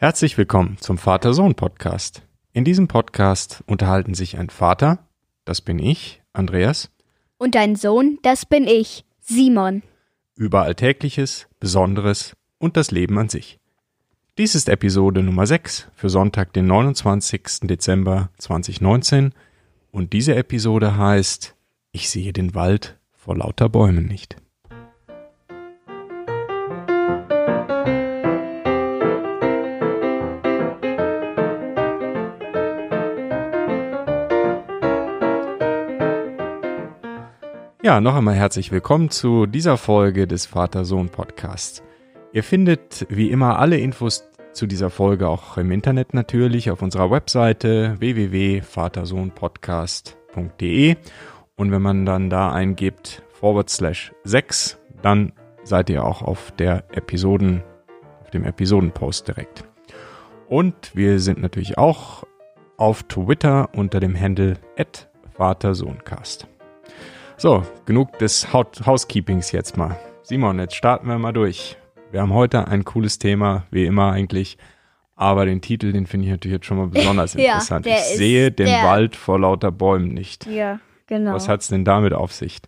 Herzlich willkommen zum Vater-Sohn-Podcast. In diesem Podcast unterhalten sich ein Vater, das bin ich, Andreas, Und ein Sohn, das bin ich, Simon. über Alltägliches, Besonderes und das Leben an sich. Dies ist Episode Nummer 6 für Sonntag, den 29. Dezember 2019 und diese Episode heißt Ich sehe den Wald vor lauter Bäumen nicht. Ja, noch einmal herzlich willkommen zu dieser Folge des Vater-Sohn-Podcasts. Ihr findet wie immer alle Infos zu dieser Folge auch im Internet natürlich auf unserer Webseite www.vatersohnpodcast.de und wenn man dann da eingibt forward slash 6, dann seid ihr auch auf der Episoden, auf dem Episodenpost direkt. Und wir sind natürlich auch auf Twitter unter dem Handle at Vatersohncast. So, genug des Housekeepings jetzt mal. Simon, jetzt starten wir mal durch. Wir haben heute ein cooles Thema, wie immer eigentlich. Aber den Titel, den finde ich natürlich jetzt schon mal besonders Ja, interessant. ich sehe den der- Wald vor lauter Bäumen nicht. Ja, genau. Was hat's denn damit auf sich?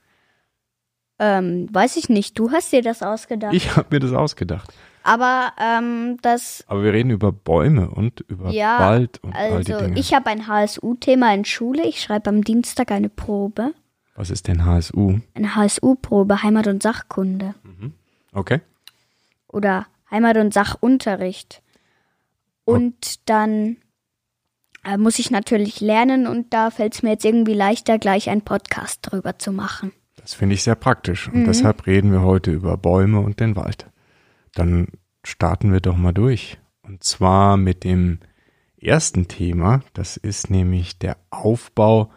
ähm, weiß ich nicht, du hast dir das ausgedacht. Ich habe mir das ausgedacht. Aber ähm, das, Aber wir reden über Bäume und über Ja, Wald und all die also Dinge. ich habe ein HSU-Thema in Schule. Ich schreibe am Dienstag eine Probe. Was ist denn HSU? Eine HSU-Probe, Heimat- und Sachkunde. Okay. Oder Heimat- und Sachunterricht. Und dann äh, muss ich natürlich lernen und da fällt es mir jetzt irgendwie leichter, gleich einen Podcast drüber zu machen. Das finde ich sehr praktisch. Mhm. Und deshalb reden wir heute über Bäume und den Wald. Dann starten wir doch mal durch. Und zwar mit dem ersten Thema. Das ist nämlich der Aufbau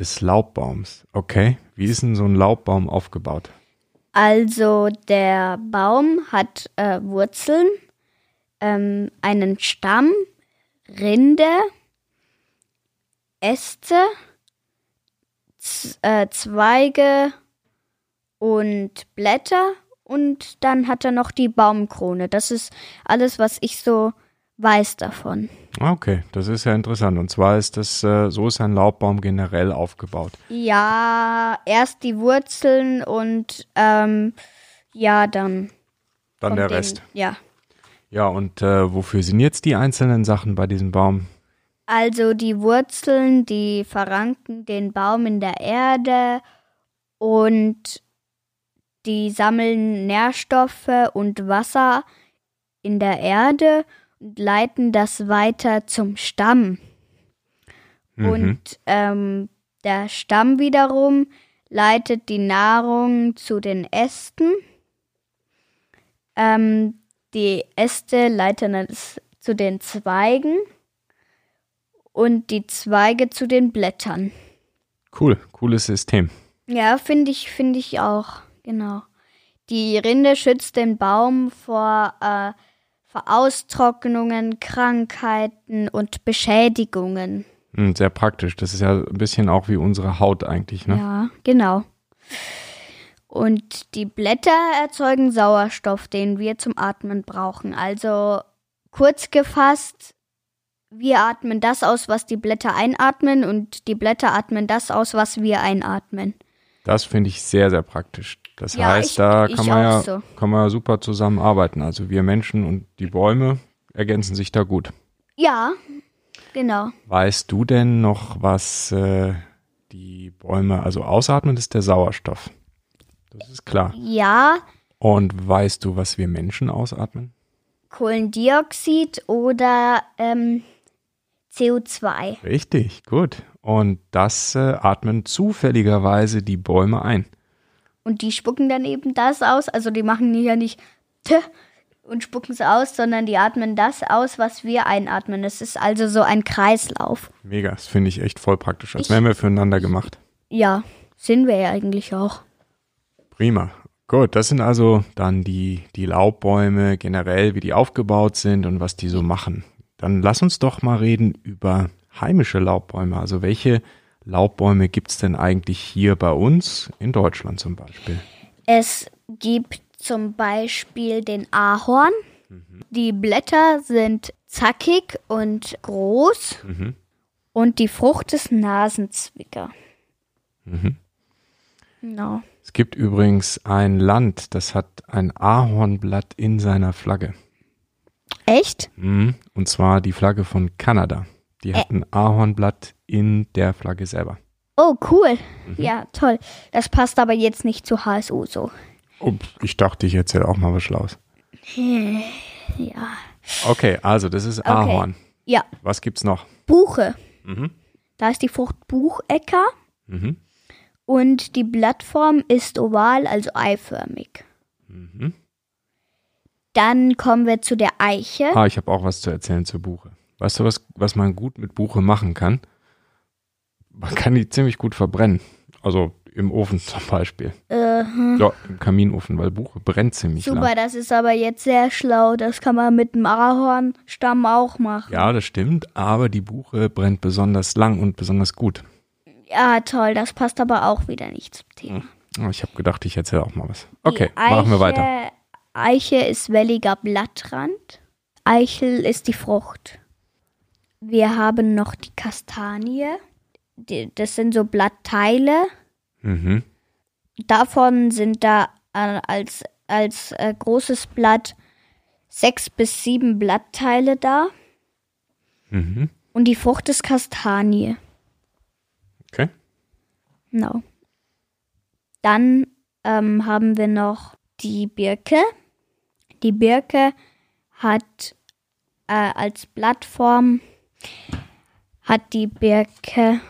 des Laubbaums. Okay. Wie ist denn so ein Laubbaum aufgebaut? Also der Baum hat äh, Wurzeln, ähm, einen Stamm, Rinde, Äste, Z äh, Zweige und Blätter und dann hat er noch die Baumkrone. Das ist alles, was ich so weiß davon. Ah, Okay, das ist ja interessant. Und zwar ist das, äh, so ist ein Laubbaum generell aufgebaut. Ja, erst die Wurzeln und ähm, ja, dann. Dann der den- Rest. Ja. Ja, und äh, wofür sind jetzt die einzelnen Sachen bei diesem Baum? Also die Wurzeln, die verranken den Baum in der Erde und die sammeln Nährstoffe und Wasser in der Erde leiten das weiter zum Stamm. Mhm. Und ähm, der Stamm wiederum leitet die Nahrung zu den Ästen. Ähm, die Äste leiten es zu den Zweigen und die Zweige zu den Blättern. Cool, cooles System. Ja, finde ich, finde ich auch, genau. Die Rinde schützt den Baum vor, äh, vor Austrocknungen, Krankheiten und Beschädigungen. Hm, sehr praktisch. Das ist ja ein bisschen auch wie unsere Haut eigentlich, ne? Ja, genau. Und die Blätter erzeugen Sauerstoff, den wir zum Atmen brauchen. Also kurz gefasst, wir atmen das aus, was die Blätter einatmen und die Blätter atmen das aus, was wir einatmen. Das finde ich sehr, sehr praktisch. Das Ja, heißt, ich- da kann man, ja, so. kann man ja super zusammenarbeiten. Also wir Menschen und die Bäume ergänzen sich da gut. Ja, genau. Weißt du denn noch, was äh, die Bäume, also ausatmen, ist der Sauerstoff. Das ist klar. Ja, Und weißt du, was wir Menschen ausatmen? Kohlendioxid oder ähm, CO2. Richtig, gut. Und das äh, atmen zufälligerweise die Bäume ein. Und die spucken dann eben das aus. Also die machen ja nicht T und spucken es aus, sondern die atmen das aus, was wir einatmen. Es ist also so ein Kreislauf. Mega, das finde ich echt voll praktisch. Als Ich- wären wir füreinander gemacht. Ja, sind wir ja eigentlich auch. Prima. Gut, das sind also dann die, die Laubbäume generell, wie die aufgebaut sind und was die so machen. Dann lass uns doch mal reden über heimische Laubbäume. Also welche Laubbäume gibt's denn eigentlich hier bei uns in Deutschland zum Beispiel? Es gibt zum Beispiel den Ahorn. Die Blätter sind zackig und groß Mhm. und die Frucht ist Nasenzwicker. Mhm. Genau. Es gibt übrigens ein Land, das hat ein Ahornblatt in seiner Flagge. Echt? Mhm. Und zwar die Flagge von Kanada. Die hat ein Ahornblatt in der Flagge selber. Oh, cool. Ja, toll. Das passt aber jetzt nicht zu HSU so. Oh, ich dachte, ich erzähle auch mal was Schlaues. Ja. Okay, also das ist Ahorn. Ja, Was gibt's noch? Buche. Mhm. Da ist die Frucht Buchecker Mhm. und die Blattform ist oval, also eiförmig. Mhm. Dann kommen wir zu der Eiche. Ah, ich habe auch was zu erzählen zur Buche. Weißt du, was, was man gut mit Buche machen kann? Man kann die ziemlich gut verbrennen. Also im Ofen zum Beispiel. Äh, Ja, im Kaminofen, weil Buche brennt ziemlich super, lang. das ist aber jetzt sehr schlau. Das kann man mit dem Ahornstamm auch machen. Ja, das stimmt, aber die Buche brennt besonders lang und besonders gut. Ja, toll. Das passt aber auch wieder nicht zum Thema. Ah, Ich habe gedacht, ich erzähle auch mal was. Okay, Eiche, machen wir weiter. Eiche ist welliger Blattrand. Eichel ist die Frucht. Wir haben noch die Kastanie. Die, das sind so Blattteile. Mhm. Davon sind da äh, als, als äh, großes Blatt sechs bis sieben Blattteile da. Mhm. Und die Frucht ist Kastanie. Okay. Genau. Dann ähm, haben wir noch die Birke. Die Birke hat äh, als Blattform hat die Birke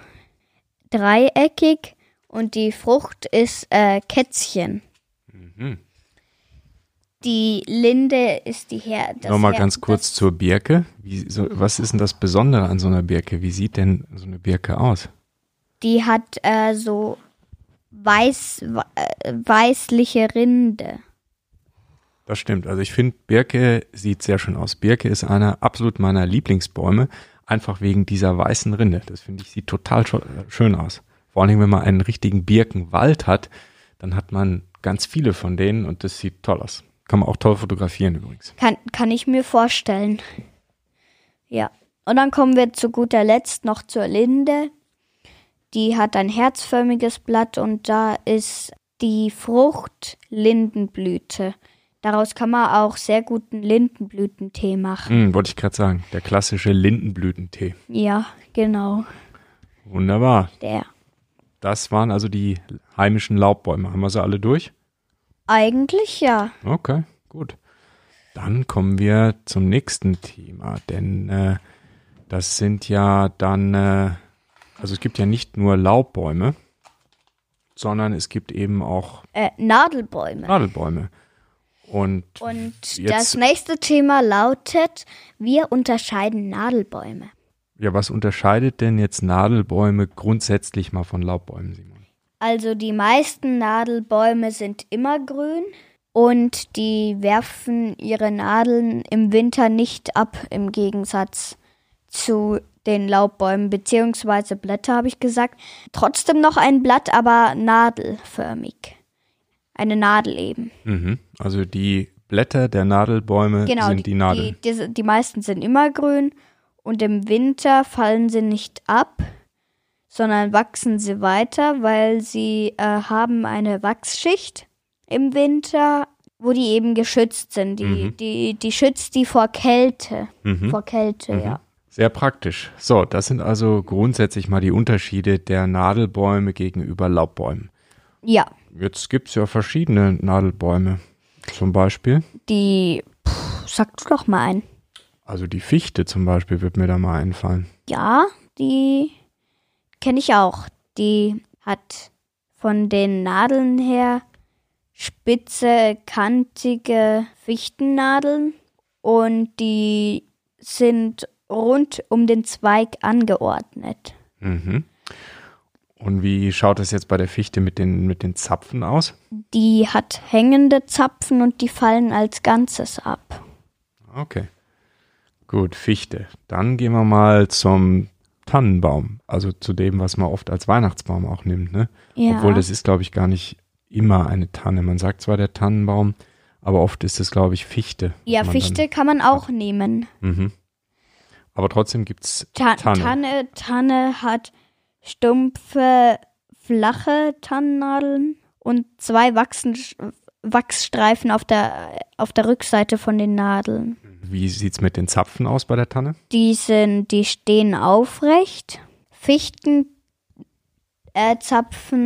dreieckig und die Frucht ist äh, Kätzchen. Mhm. Die Linde ist die Her. Nochmal Her- ganz kurz zur Birke. Wie, so, was ist denn das Besondere an so einer Birke? Wie sieht denn so eine Birke aus? Die hat äh, so weiß, äh, weißliche Rinde. Das stimmt. Also ich finde, Birke sieht sehr schön aus. Birke ist einer absolut meiner Lieblingsbäume, einfach wegen dieser weißen Rinde. Das finde ich, sieht total schön aus. Vor allem, wenn man einen richtigen Birkenwald hat, dann hat man ganz viele von denen und das sieht toll aus. Kann man auch toll fotografieren übrigens. Kann, kann ich mir vorstellen. Ja. Und dann kommen wir zu guter Letzt noch zur Linde. Die hat ein herzförmiges Blatt und da ist die Frucht Lindenblüte. Daraus kann man auch sehr guten Lindenblütentee machen. Hm, wollte ich gerade sagen. Der klassische Lindenblütentee. Ja, genau. Wunderbar. Der. Das waren also die heimischen Laubbäume. Haben wir sie alle durch? Eigentlich ja. Okay, gut. Dann kommen wir zum nächsten Thema, denn äh, das sind ja dann, äh, also es gibt ja nicht nur Laubbäume, sondern es gibt eben auch Äh, Nadelbäume. Nadelbäume. Und Und das nächste Thema lautet, wir unterscheiden Nadelbäume. ja, was unterscheidet denn jetzt Nadelbäume grundsätzlich mal von Laubbäumen, Simon? Also die meisten Nadelbäume sind immergrün und die werfen ihre Nadeln im Winter nicht ab, im Gegensatz zu den Laubbäumen, beziehungsweise Blätter, habe ich gesagt. Trotzdem noch ein Blatt, aber nadelförmig. Eine Nadel eben. Mhm. Also die Blätter der Nadelbäume Genau, sind die Nadeln. Die, die, die meisten sind immergrün und im Winter fallen sie nicht ab, sondern wachsen sie weiter, weil sie äh, haben eine Wachsschicht im Winter, wo die eben geschützt sind. Die, Mhm. die, die schützt die vor Kälte. Mhm. Vor Kälte, Mhm. ja. Sehr praktisch. So, das sind also grundsätzlich mal die Unterschiede der Nadelbäume gegenüber Laubbäumen. Ja, Jetzt gibt's ja verschiedene Nadelbäume. Zum Beispiel, die, pff, sag du doch mal ein. also die Fichte zum Beispiel wird mir da mal einfallen. Ja, die kenne ich auch. Die hat von den Nadeln her spitze, kantige Fichtennadeln und die sind rund um den Zweig angeordnet. Mhm. Und wie schaut es jetzt bei der Fichte mit den, mit den Zapfen aus? Die hat hängende Zapfen und die fallen als Ganzes ab. Okay. Gut, Fichte. Dann gehen wir mal zum Tannenbaum. Also zu dem, was man oft als Weihnachtsbaum auch nimmt, ne? Ja. Obwohl das ist, glaube ich, gar nicht immer eine Tanne. Man sagt zwar der Tannenbaum, aber oft ist es, glaube ich, Fichte. ja, Fichte kann man auch nehmen. Dann, mhm. Aber trotzdem gibt es Ta Tanne. Tanne. Tanne hat stumpfe, flache Tannennadeln und zwei Wachsen, Wachsstreifen auf der, auf der Rückseite von den Nadeln. Wie sieht es mit den Zapfen aus bei der Tanne? Die, sind, die stehen aufrecht. Fichtenzapfen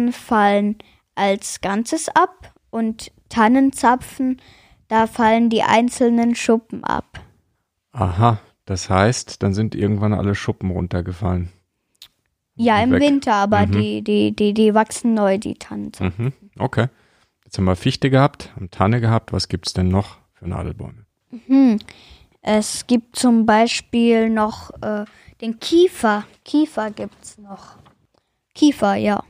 äh, fallen als Ganzes ab und Tannenzapfen, da fallen die einzelnen Schuppen ab. Aha, das heißt, dann sind irgendwann alle Schuppen runtergefallen. Ja, im Weg. Winter, aber Mhm. die, die, die, die wachsen neu, die Tannenzapfen. Mhm, okay. Jetzt haben wir Fichte gehabt, haben Tanne gehabt. Was gibt es denn noch für Nadelbäume? Hm. Es gibt zum Beispiel noch äh, den Kiefer. Kiefer gibt's noch. Kiefer, ja.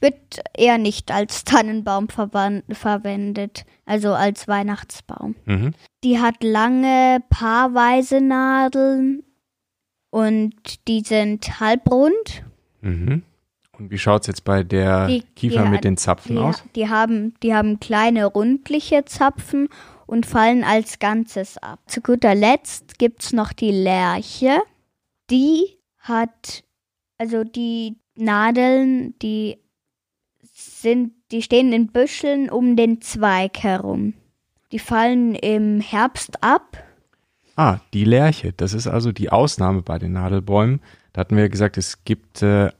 Wird eher nicht als Tannenbaum verwendet, also als Weihnachtsbaum. Mhm. Die hat lange, paarweise Nadeln und die sind halbrund. Mhm. Und wie schaut es jetzt bei der Die- Kiefer die- mit den Zapfen Die, aus? die, haben, die haben kleine rundliche Zapfen und fallen als Ganzes ab. Zu guter Letzt gibt's noch die Lerche. Die hat, also die Nadeln, die sind, die stehen in Büscheln um den Zweig herum. Die fallen im Herbst ab. Ah, die Lerche. Das ist also die Ausnahme bei den Nadelbäumen. Da hatten wir ja gesagt, es gibt äh,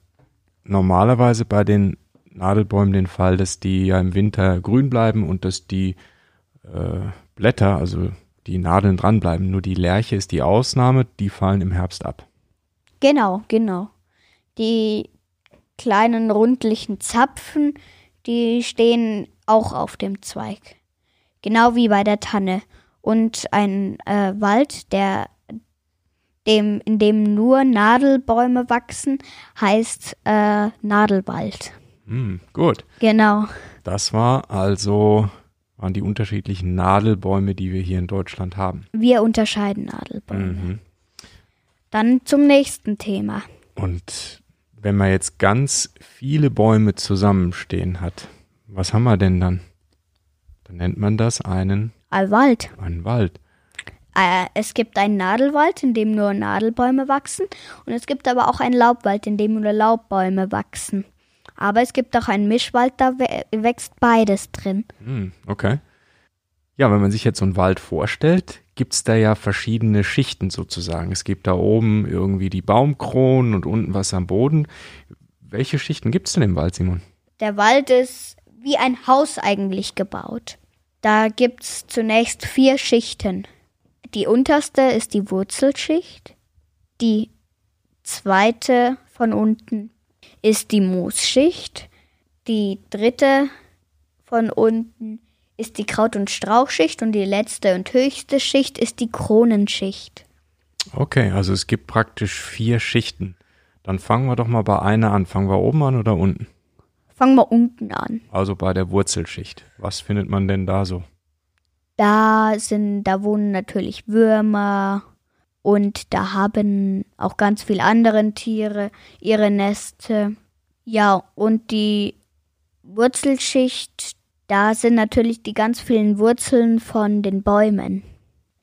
normalerweise bei den Nadelbäumen den Fall, dass die ja im Winter grün bleiben und dass die äh, Blätter, also die Nadeln dranbleiben. Nur die Lerche ist die Ausnahme, die fallen im Herbst ab. Genau, genau. Die kleinen rundlichen Zapfen, die stehen auch auf dem Zweig. Genau wie bei der Tanne. Und ein äh, Wald, der dem, in dem nur Nadelbäume wachsen, heißt äh, Nadelwald. Hm, gut. Genau. Das war also waren die unterschiedlichen Nadelbäume, die wir hier in Deutschland haben. Wir unterscheiden Nadelbäume. Mhm. Dann zum nächsten Thema. Und wenn man jetzt ganz viele Bäume zusammenstehen hat, was haben wir denn dann? Dann nennt man das einen, Ein Wald. einen Wald. Äh, es gibt einen Nadelwald, in dem nur Nadelbäume wachsen. Und es gibt aber auch einen Laubwald, in dem nur Laubbäume wachsen. Aber es gibt auch einen Mischwald, da wä- wächst beides drin. Hm, okay. Ja, wenn man sich jetzt so einen Wald vorstellt, gibt es da ja verschiedene Schichten sozusagen. Es gibt da oben irgendwie die Baumkronen und unten was am Boden. Welche Schichten gibt es denn im Wald, Simon? Der Wald ist wie ein Haus eigentlich gebaut. Da gibt's zunächst vier Schichten. Die unterste ist die Wurzelschicht. Die zweite von unten ist die Moosschicht. Die dritte von unten ist die Kraut- und Strauchschicht und die letzte und höchste Schicht ist die Kronenschicht. Okay, also es gibt praktisch vier Schichten. Dann fangen wir doch mal bei einer an. Fangen wir oben an oder unten? Fangen wir unten an. Also bei der Wurzelschicht. Was findet man denn da so? Da sind, da wohnen natürlich Würmer und da haben auch ganz viele andere Tiere ihre Neste. Ja, und die Wurzelschicht, da sind natürlich die ganz vielen Wurzeln von den Bäumen.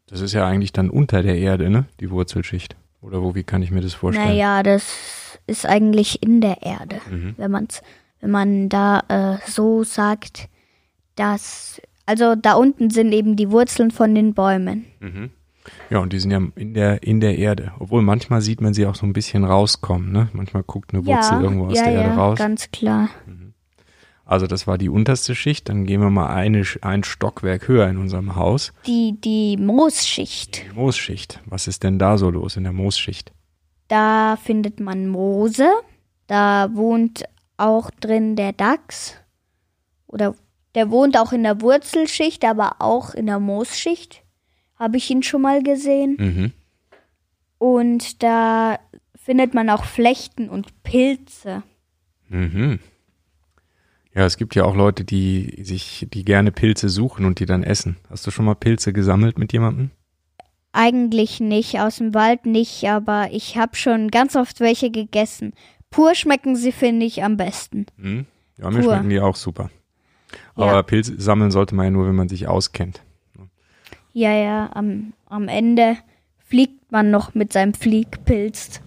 Das ist ja eigentlich dann unter der Erde, ne? Die Wurzelschicht. Oder wo, wie kann ich mir das vorstellen? Naja, das ist eigentlich in der Erde, Mhm. wenn man's, wenn man da äh, so sagt, dass also da unten sind eben die Wurzeln von den Bäumen. Mhm. Ja, und die sind ja in der, in der Erde. Obwohl manchmal sieht man sie auch so ein bisschen rauskommen, ne? Manchmal guckt eine Wurzel irgendwo aus ja, der Erde ja, raus. ganz klar. Also das war die unterste Schicht. Dann gehen wir mal eine, ein Stockwerk höher in unserem Haus. Die, die Moosschicht. Die Moosschicht. Was ist denn da so los in der Moosschicht? Da findet man Moose. Da wohnt auch drin der Dachs. Oder der wohnt auch in der Wurzelschicht, aber auch in der Moosschicht. Habe ich ihn schon mal gesehen. Mhm. Und da findet man auch Flechten und Pilze. Mhm. Ja, es gibt ja auch Leute, die sich, die gerne Pilze suchen und die dann essen. Hast du schon mal Pilze gesammelt mit jemandem? Eigentlich nicht, aus dem Wald nicht, aber ich habe schon ganz oft welche gegessen. Pur schmecken sie, finde ich, am besten. Mhm. Ja, mir Pur. schmecken die auch super. Ja. Aber Pilze sammeln sollte man ja nur, wenn man sich auskennt. Ja, ja, am, am Ende fliegt man noch mit seinem Fliegpilz.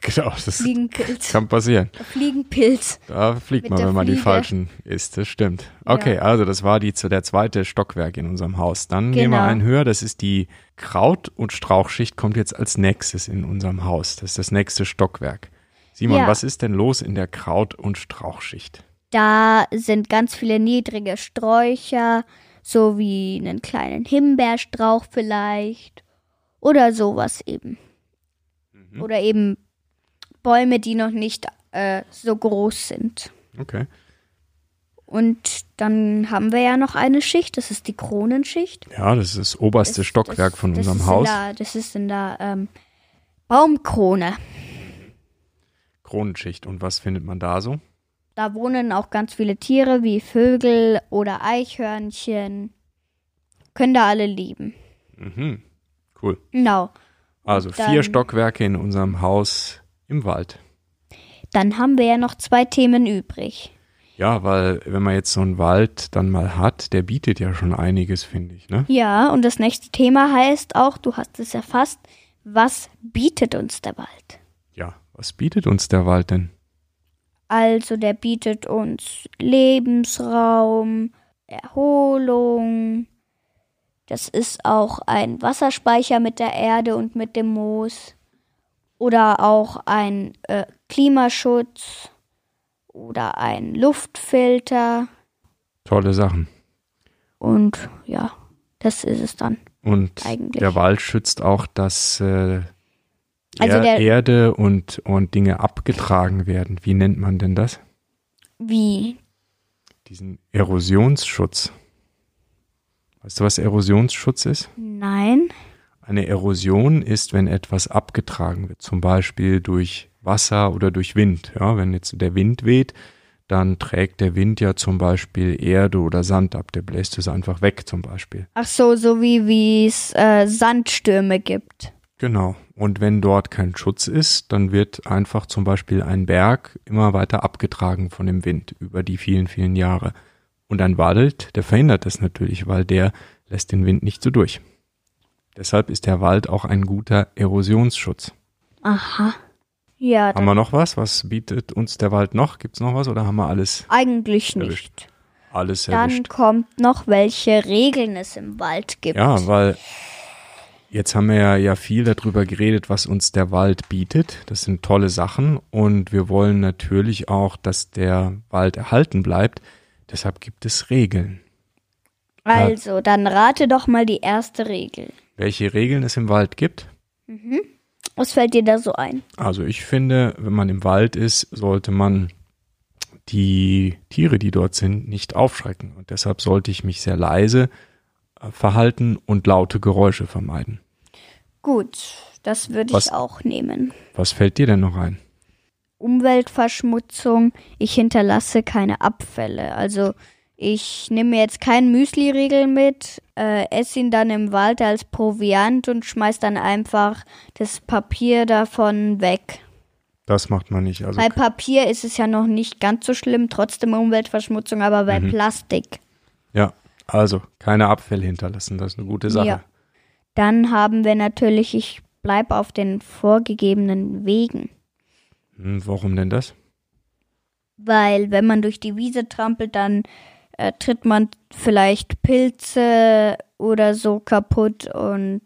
Genau, das Fliegenpilz. kann passieren. Fliegenpilz. Da fliegt Mit man, wenn man die Fliege. falschen isst, das stimmt. Okay, Ja. also das war die der zweite Stockwerk in unserem Haus. Dann nehmen wir Genau. einen höher, das ist die Kraut- und Strauchschicht, kommt jetzt als nächstes in unserem Haus. Das ist das nächste Stockwerk. Simon, Ja. was ist denn los in der Kraut- und Strauchschicht? Da sind ganz viele niedrige Sträucher, so wie einen kleinen Himbeerstrauch vielleicht. Oder sowas eben. Mhm. Oder eben Bäume, die noch nicht äh, so groß sind. Okay. Und dann haben wir ja noch eine Schicht, das ist die Kronenschicht. Ja, das ist das oberste Das- Stockwerk das, von unserem Haus. Der, das ist in der ähm, Baumkrone. Kronenschicht. Und was findet man da so? Da wohnen auch ganz viele Tiere wie Vögel oder Eichhörnchen. Können da alle leben. Mhm. Cool. Genau. Also Dann- vier Stockwerke in unserem Haus im Wald. Dann haben wir ja noch zwei Themen übrig. Ja, weil wenn man jetzt so einen Wald dann mal hat, der bietet ja schon einiges, finde ich, ne? Ja, und das nächste Thema heißt auch, du hast es erfasst, was bietet uns der Wald? Was bietet uns der Wald denn? Also der bietet uns Lebensraum, Erholung. Das ist auch ein Wasserspeicher mit der Erde und mit dem Moos. Oder auch ein äh, Klimaschutz oder ein Luftfilter. Tolle Sachen. Und ja, das ist es dann. Und Eigentlich. der Wald schützt auch, dass äh, Also er der- Erde und, und Dinge abgetragen werden. Wie nennt man denn das? Wie? Diesen Erosionsschutz. Weißt du, was Erosionsschutz ist? Nein. Eine Erosion ist, wenn etwas abgetragen wird, zum Beispiel durch Wasser oder durch Wind. Ja, wenn jetzt der Wind weht, dann trägt der Wind ja zum Beispiel Erde oder Sand ab. Der bläst es einfach weg zum Beispiel. Ach so, so wie es äh, Sandstürme gibt. Genau. Und wenn dort kein Schutz ist, dann wird einfach zum Beispiel ein Berg immer weiter abgetragen von dem Wind über die vielen, vielen Jahre. Und ein Wald, der verhindert das natürlich, weil der lässt den Wind nicht so durch. Deshalb ist der Wald auch ein guter Erosionsschutz. Aha. Ja, Haben dann wir noch was? Was bietet uns der Wald noch? Gibt's noch was oder haben wir alles, eigentlich nicht. Erwischt. alles Dann erwischt? kommt noch, welche Regeln es im Wald gibt. Ja, weil jetzt haben wir ja, viel darüber geredet, was uns der Wald bietet. Das sind tolle Sachen und wir wollen natürlich auch, dass der Wald erhalten bleibt. Deshalb gibt es Regeln. Also, dann rate doch mal die erste Regel. Welche Regeln es im Wald gibt? Was fällt dir da so ein? Also ich finde, wenn man im Wald ist, sollte man die Tiere, die dort sind, nicht aufschrecken. Und deshalb sollte ich mich sehr leise verhalten und laute Geräusche vermeiden. Gut, das würde Was- ich auch nehmen. Was fällt dir denn noch ein? Umweltverschmutzung. Ich hinterlasse keine Abfälle. Also ich nehme mir jetzt keinen Müsli-Riegel mit, äh, esse ihn dann im Wald als Proviant und schmeiß dann einfach das Papier davon weg. Das macht man nicht. Also Bei Papier ist es ja noch nicht ganz so schlimm, trotzdem Umweltverschmutzung, aber bei Mhm. Plastik. ja, also keine Abfälle hinterlassen. Das ist eine gute Sache. Ja. Dann haben wir natürlich, ich bleibe auf den vorgegebenen Wegen. Hm, warum denn das? Weil wenn man durch die Wiese trampelt, dann äh, tritt man vielleicht Pilze oder so kaputt und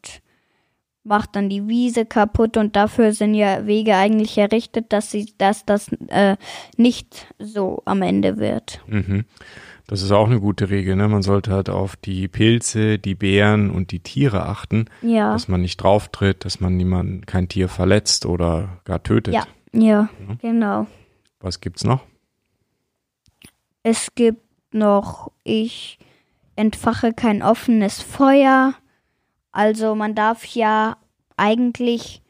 macht dann die Wiese kaputt und dafür sind ja Wege eigentlich errichtet, dass sie, dass das äh, nicht so am Ende wird. Mhm. Das ist auch eine gute Regel. Ne? Man sollte halt auf die Pilze, die Beeren und die Tiere achten, Ja. dass man nicht drauf tritt, dass man niemand, kein Tier verletzt oder gar tötet. Ja. Ja, genau. Was gibt's noch? Es gibt noch, ich entfache kein offenes Feuer. Also man darf ja eigentlich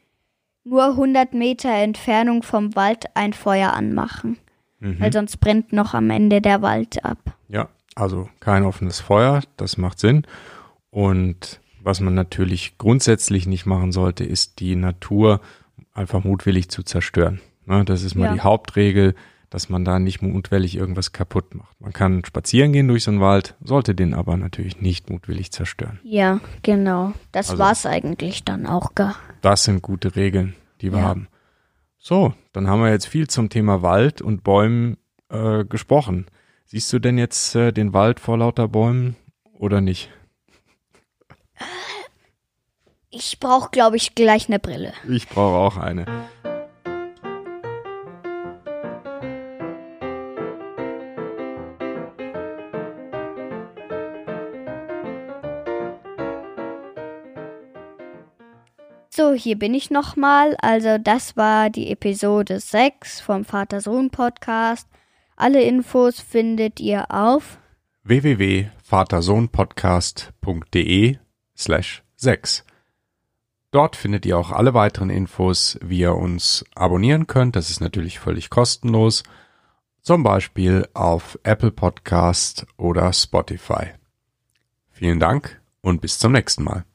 nur 100 Meter Entfernung vom Wald ein Feuer anmachen, Mhm. weil sonst brennt noch am Ende der Wald ab. Also kein offenes Feuer, das macht Sinn. Und was man natürlich grundsätzlich nicht machen sollte, ist die Natur einfach mutwillig zu zerstören. Ne, das ist mal Ja. die Hauptregel. dass man da nicht mutwillig irgendwas kaputt macht. Man kann spazieren gehen durch so einen Wald, sollte den aber natürlich nicht mutwillig zerstören. Ja, genau. Das Also- war's eigentlich dann auch gar. Das sind gute Regeln, die wir Ja. haben. So, dann haben wir jetzt viel zum Thema Wald und Bäumen äh, gesprochen. Siehst du denn jetzt äh, den Wald vor lauter Bäumen oder nicht? Ich brauche, glaube ich, gleich eine Brille. Ich brauche auch eine. So, hier bin ich nochmal. Also, das war die Episode 6 vom Vater-Sohn-Podcast. Alle Infos findet ihr auf. www.vatersohnpodcast.de slash 6. Dort findet ihr auch alle weiteren Infos, wie ihr uns abonnieren könnt. Das ist natürlich völlig kostenlos. Zum Beispiel auf Apple Podcast oder Spotify. Vielen Dank und bis zum nächsten Mal.